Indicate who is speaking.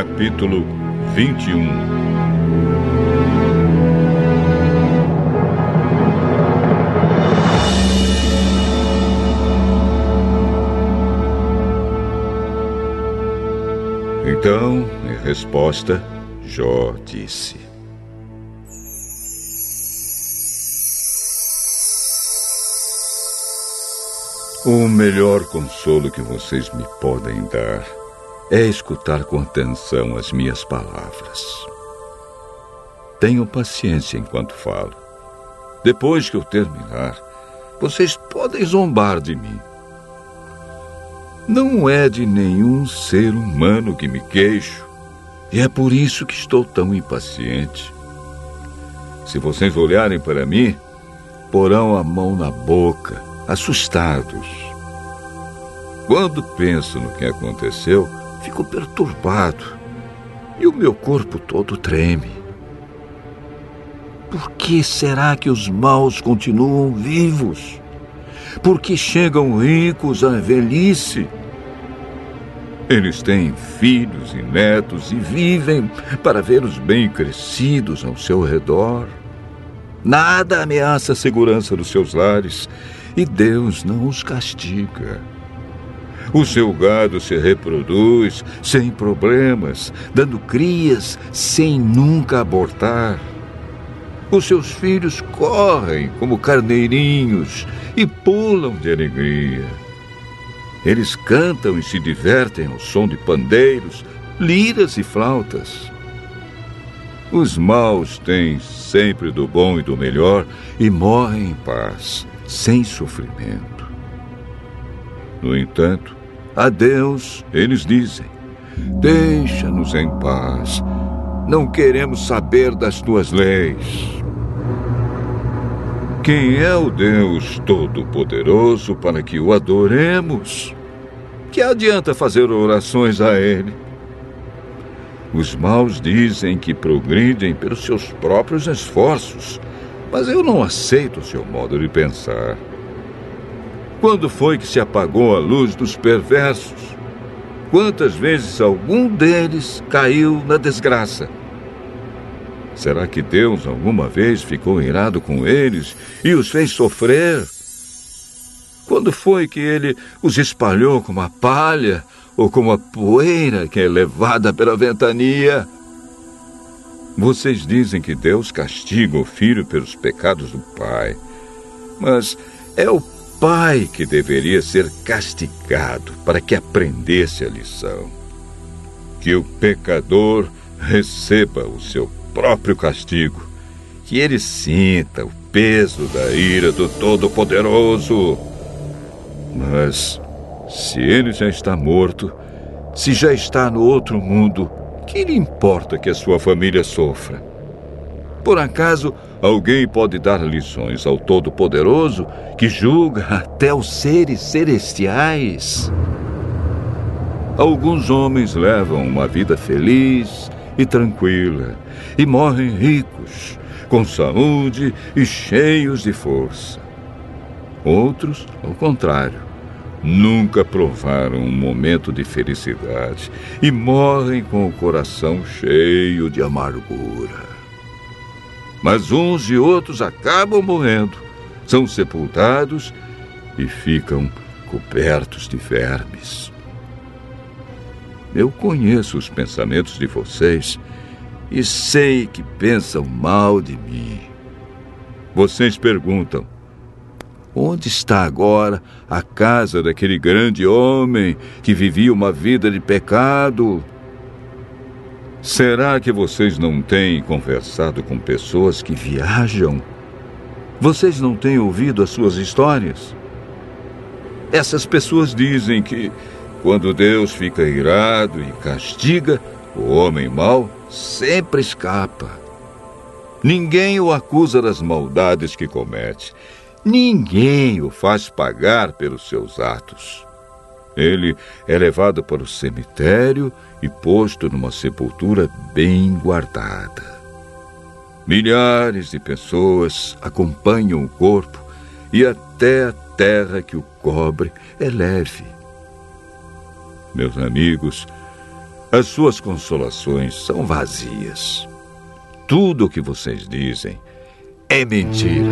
Speaker 1: capítulo 21 Então, em resposta, Jó disse: O melhor consolo que vocês me podem dar é escutar com atenção as minhas palavras. Tenham paciência enquanto falo. Depois que eu terminar, vocês podem zombar de mim. Não é de nenhum ser humano que me queixo, e é por isso que estou tão impaciente. Se vocês olharem para mim, porão a mão na boca, assustados. Quando penso no que aconteceu, fico perturbado e o meu corpo todo treme. Por que será que os maus continuam vivos? Por que chegam ricos à velhice? Eles têm filhos e netos e vivem para vê-los bem crescidos ao seu redor. Nada ameaça a segurança dos seus lares e Deus não os castiga. O seu gado se reproduz sem problemas, dando crias sem nunca abortar. Os seus filhos correm como carneirinhos e pulam de alegria. Eles cantam e se divertem ao som de pandeiros, liras e flautas. Os maus têm sempre do bom e do melhor e morrem em paz, sem sofrimento. No entanto, a Deus eles dizem: Deixa-nos em paz. Não queremos saber das tuas leis. Quem é o Deus Todo-Poderoso para que o adoremos? Que adianta fazer orações a Ele? Os maus dizem que progridem pelos seus próprios esforços, mas eu não aceito o seu modo de pensar. Quando foi que se apagou a luz dos perversos? Quantas vezes algum deles caiu na desgraça? Será que Deus alguma vez ficou irado com eles e os fez sofrer? Quando foi que ele os espalhou como a palha ou como a poeira que é levada pela ventania? Vocês dizem que Deus castiga o filho pelos pecados do pai. Mas é o pai que deveria ser castigado para que aprendesse a lição. Que o pecador receba o seu próprio castigo. Que ele sinta o peso da ira do Todo-Poderoso. Mas, se ele já está morto, se já está no outro mundo, que lhe importa que a sua família sofra? Por acaso alguém pode dar lições ao Todo-Poderoso que julga até os seres celestiais? Alguns homens levam uma vida feliz e tranquila e morrem ricos, com saúde e cheios de força. Outros, ao contrário, nunca provaram um momento de felicidade e morrem com o coração cheio de amargura. Mas uns e outros acabam morrendo, são sepultados e ficam cobertos de vermes. Eu conheço os pensamentos de vocês e sei que pensam mal de mim. Vocês perguntam: onde está agora a casa daquele grande homem que vivia uma vida de pecado? Será que vocês não têm conversado com pessoas que viajam? Vocês não têm ouvido as suas histórias? Essas pessoas dizem que quando Deus fica irado e castiga, o homem mau sempre escapa. Ninguém o acusa das maldades que comete. Ninguém o faz pagar pelos seus atos. Ele é levado para o cemitério e posto numa sepultura bem guardada. Milhares de pessoas acompanham o corpo e até a terra que o cobre é leve. Meus amigos, As suas consolações são vazias. Tudo o que vocês dizem é mentira.